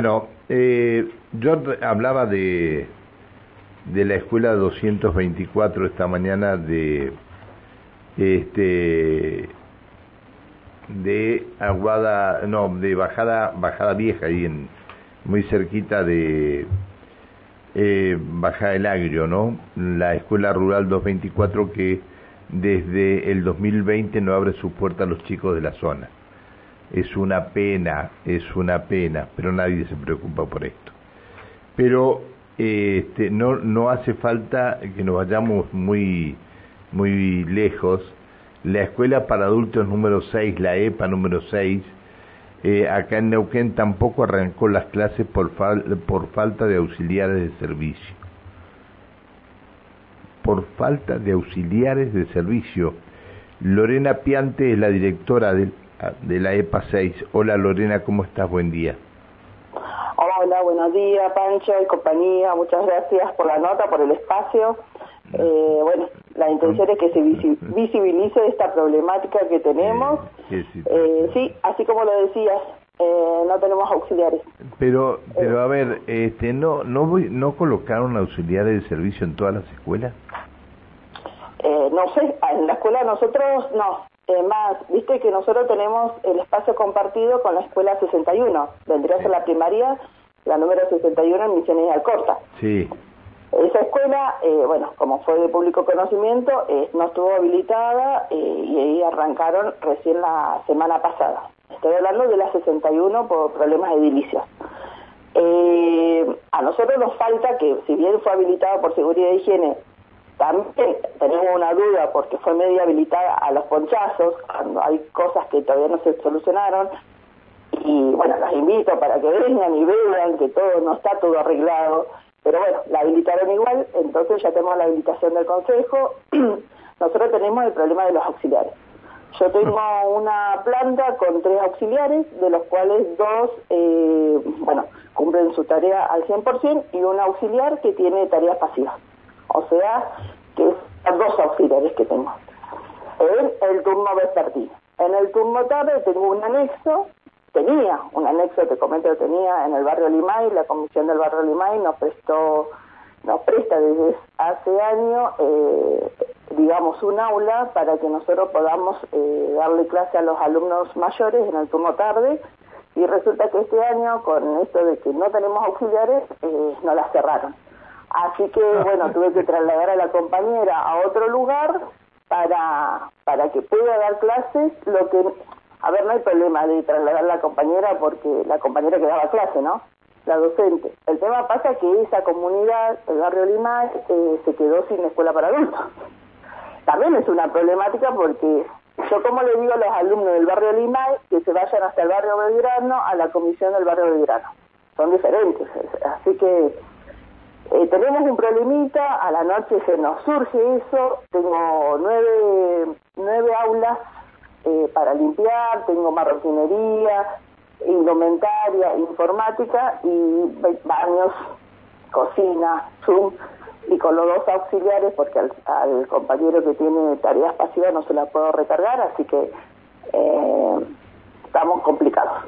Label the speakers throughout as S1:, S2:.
S1: Bueno, eh, yo hablaba de, de la escuela 224 esta mañana de este de Aguada, no, de Bajada Bajada Vieja ahí en muy cerquita de eh, Bajada del Agrio, ¿no? La escuela rural 224 que desde el 2020 no abre su puerta a los chicos de la zona. Es una pena, es una pena, pero nadie se preocupa por esto. Pero este, no, no hace falta que nos vayamos muy, muy lejos. La escuela para adultos número 6, la EPA número 6, eh, acá en Neuquén tampoco arrancó las clases por, por falta de auxiliares de servicio. Por falta de auxiliares de servicio. Lorena Piante es la directora del de la EPA 6. Hola Lorena, ¿cómo estás? Buen día.
S2: Hola, buenos días Pancho y compañía. Muchas gracias por la nota, por el espacio. Eh, bueno, la intención es que se visibilice esta problemática que tenemos. Eh, sí, así como lo decías, eh, no tenemos auxiliares.
S1: Pero, pero a ver, este, no, no, voy, no colocaron auxiliares de servicio en todas las escuelas.
S2: no sé, en la escuela nosotros no, eh, más, viste que nosotros tenemos el espacio compartido con la escuela 61, vendría a ser la primaria, la número 61 en Misiones de Alcorta.
S1: Sí.
S2: Esa escuela, eh, bueno, como fue de público conocimiento, eh, no estuvo habilitada y ahí arrancaron recién la semana pasada. Estoy hablando de la 61 por problemas edilicios. a nosotros nos falta que, si bien fue habilitada por seguridad e higiene también tenemos una duda porque fue medio habilitada a los ponchazos, cuando hay cosas que todavía no se solucionaron. Y bueno, los invito para que vengan y vean que todo no está todo arreglado. Pero bueno, la habilitaron igual, entonces ya tenemos la habilitación del Consejo. Nosotros tenemos el problema de los auxiliares. Yo tengo una planta con tres auxiliares, de los cuales dos, eh, bueno, cumplen su tarea al 100% y un auxiliar que tiene tareas pasivas o sea, dos auxiliares que tengo. En el turno vespertino. En el turno tarde tengo un anexo, tenía un anexo, te comento tenía en el barrio Limay, la comisión del barrio Limay nos prestó, nos presta desde hace años, eh, digamos, un aula para que nosotros podamos eh, darle clase a los alumnos mayores en el turno tarde, y resulta que este año, con esto de que no tenemos auxiliares, eh, nos la cerraron. Así que, bueno, tuve que trasladar a la compañera a otro lugar para, para que pueda dar clases, lo que, a ver, no hay problema de trasladar a la compañera porque la compañera que daba clase, ¿no? La docente. El tema pasa que esa comunidad, el barrio Lima, eh, se quedó sin escuela para adultos. También es una problemática porque yo como le digo a los alumnos del barrio Lima que se vayan hasta el barrio Belgrano a la comisión del barrio Belgrano. Son diferentes. Así que eh, tenemos un problemita, a la noche se nos surge eso, tengo nueve, nueve aulas eh, para limpiar, tengo marroquinería, indumentaria, informática y baños, cocina, Zoom, y con los dos auxiliares, porque al, compañero que tiene tareas pasivas no se la puedo recargar, así que eh, estamos complicados.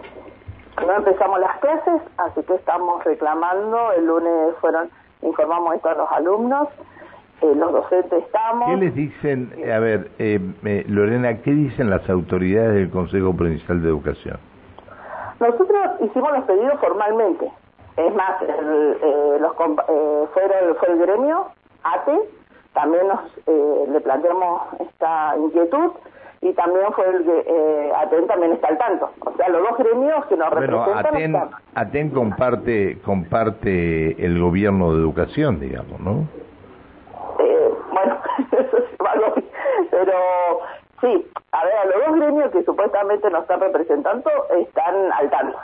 S2: No empezamos las clases, así que estamos reclamando, el lunes fueron informamos esto a los alumnos, eh, los docentes estamos.
S1: ¿Qué les dicen, a ver, eh, eh, Lorena, qué dicen las autoridades del Consejo Provincial de Educación?
S2: Nosotros hicimos los pedidos formalmente. Es más, los, fueron, fue el gremio, ATE, también nos le planteamos esta inquietud y también fue el que eh, ATEN también está al tanto. O sea, los dos gremios que nos bueno, representan
S1: ATEN, comparte, comparte el gobierno de educación, digamos, ¿no?
S2: Eh, bueno, eso sí, pero sí, a ver, los dos gremios que supuestamente nos están representando están al tanto.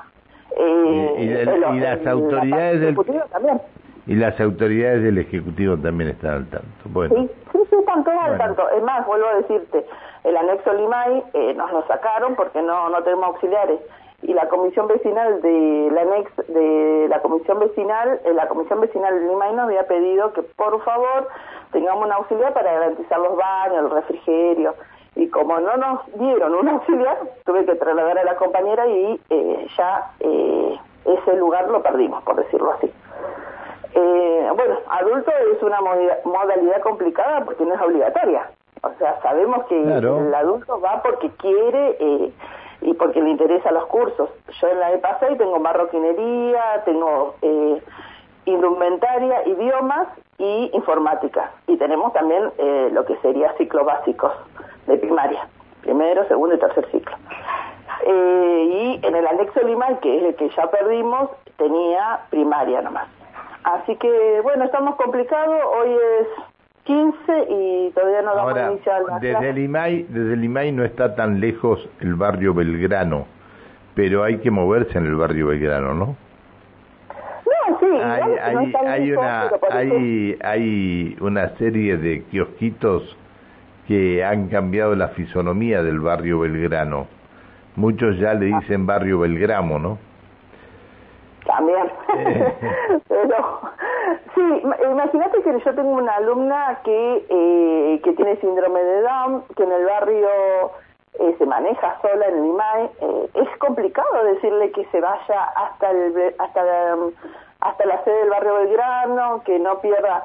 S1: Eh, y, las autoridades del
S2: también.
S1: Y las autoridades del Ejecutivo también están al tanto. Bueno.
S2: Sí, sí, están todos al tanto. Es más, vuelvo a decirte, el anexo Limay eh, nos lo sacaron porque no, no tenemos auxiliares y la comisión vecinal de la anex de la comisión vecinal eh, la comisión vecinal de Limay nos había pedido que por favor tengamos un auxiliar para garantizar los baños el refrigerio y como no nos dieron un auxiliar tuve que trasladar a la compañera y eh, ya ese lugar lo perdimos, por decirlo así. Eh, bueno, adulto es una modalidad complicada porque no es obligatoria. O sea, sabemos que el adulto va porque quiere eh, y porque le interesan los cursos. Yo en la EPASEI tengo marroquinería, tengo eh, indumentaria, idiomas y informática. Y tenemos también eh, lo que sería ciclos básicos de primaria, primero, segundo y tercer ciclo. y en el anexo Lima, que es el que ya perdimos, tenía primaria nomás. Así que, bueno, estamos complicados. Hoy es 15 y todavía no vamos a iniciar la
S1: desde Limay, desde Limay no está tan lejos el barrio Belgrano, pero hay que moverse en el barrio Belgrano, ¿no?
S2: No, sí,
S1: hay, hay, hay una, hay, hay una serie de kiosquitos que han cambiado la fisonomía del barrio Belgrano. Muchos ya le dicen barrio Belgramo, ¿no?
S2: También. Pero, sí, imagínate que yo tengo una alumna que, eh, que tiene síndrome de Down, que en el barrio eh, se maneja sola en el IMAE. Eh, es complicado decirle que se vaya hasta el, hasta la, hasta la sede del barrio Belgrano, que no pierda.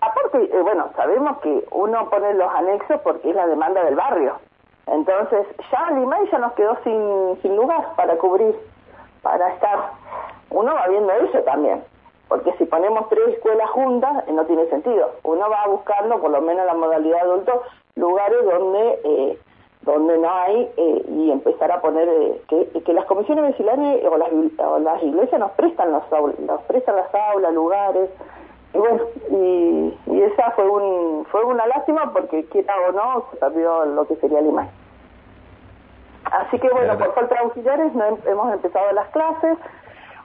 S2: Aparte, bueno, sabemos que uno pone los anexos porque es la demanda del barrio. Entonces, ya el IMAE ya nos quedó sin, sin lugar para cubrir, para estar uno va viendo eso también, porque si ponemos tres escuelas juntas eh, no tiene sentido. Uno va buscando, por lo menos en la modalidad adulto, lugares donde eh, donde no hay eh, y empezar a poner que, que las comisiones vecinales o las, las iglesias nos prestan los nos prestan las aulas, lugares y bueno y, y esa fue un fue una lástima porque quiera o no se perdió lo que sería la imagen. Así que bueno, por falta de auxiliares no hemos empezado las clases.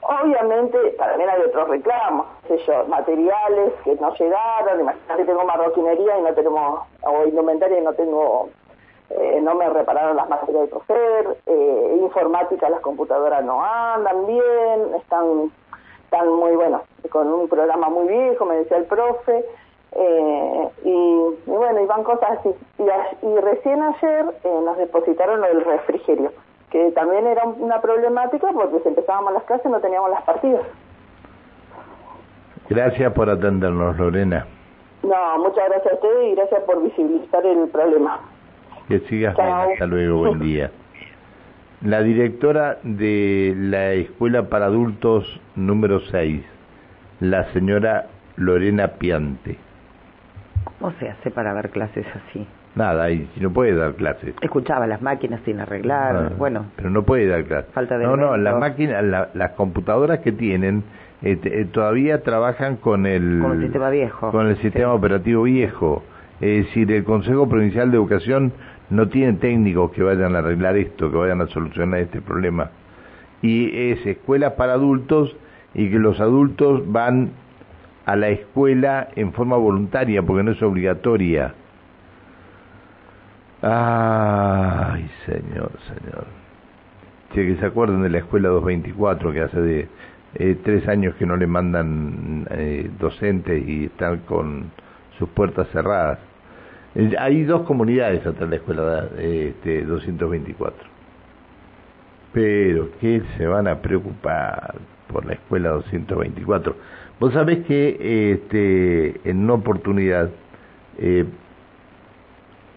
S2: Obviamente también hay otros reclamos, sé yo, materiales que no llegaron, imagínate tengo marroquinería y no tenemos, o indumentaria y no tengo, eh, no me repararon las máquinas de coser, eh, informática, las computadoras no andan bien, están, están muy, bueno, con un programa muy viejo, me decía el profe, eh, y, bueno, y van cosas así. Y, y recién ayer nos depositaron del refrigerio que también era una problemática porque si empezábamos las clases no teníamos las partidas.
S1: Gracias por atendernos, Lorena.
S2: No, muchas gracias a ustedes y gracias por visibilizar el problema.
S1: Que sigas bien, hasta luego, buen día. La directora de la Escuela para Adultos número 6, la señora Lorena Piante.
S3: ¿Cómo se hace para ver clases así?
S1: Nada, y no puede dar clases.
S3: Escuchaba las máquinas sin arreglar, ah, bueno.
S1: Pero no puede dar clases.
S3: Falta de
S1: No, no, las máquinas, las computadoras que tienen este, todavía trabajan con el...
S3: Con el sistema viejo.
S1: Con el sistema operativo viejo. Es decir, el Consejo Provincial de Educación no tiene técnicos que vayan a arreglar esto, que vayan a solucionar este problema. Y es escuela para adultos y que los adultos van a la escuela en forma voluntaria, porque no es obligatoria. Ay, señor, señor. Che, que se acuerdan de la escuela 224 que hace de eh, tres años que no le mandan eh, docentes y están con sus puertas cerradas. Hay dos comunidades atrás de la escuela este, 224. Pero que se van a preocupar por la escuela 224. Vos sabés que este, en una oportunidad eh,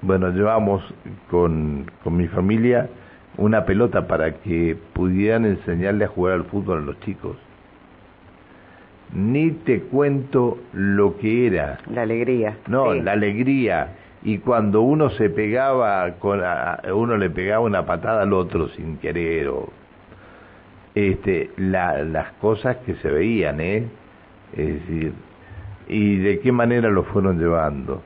S1: bueno, llevamos con, con mi familia una pelota para que pudieran enseñarle a jugar al fútbol a los chicos. Ni te cuento lo que era.
S3: La alegría.
S1: No, la alegría. Y cuando uno se pegaba, con, uno le pegaba una patada al otro sin querer, o, este, la, las cosas que se veían, ¿eh? Es decir, y de qué manera lo fueron llevando.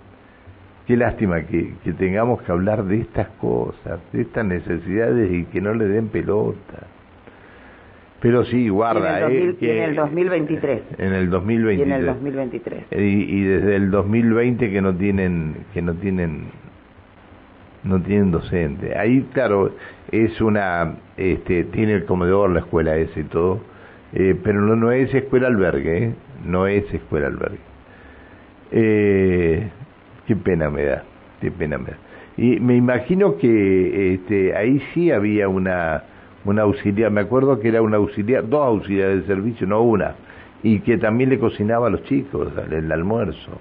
S1: Qué lástima que, que tengamos que hablar de estas cosas, de estas necesidades y que no le den pelota. Pero sí, guarda.
S3: eh, que, en el 2023.
S1: En el 2023. Y
S3: en el 2023. Y,
S1: y, desde el 2020 que no tienen, que no tienen, no tienen docente. Ahí, claro, es una, este, tiene el comedor la escuela ese y todo, eh, pero no, no es escuela albergue, ¿eh? no es escuela albergue. Qué pena me da, qué pena me da. Y me imagino que este, ahí sí había una, una auxiliar, me acuerdo que era una auxiliar, dos auxiliares de servicio, no una, y que también le cocinaba a los chicos el almuerzo.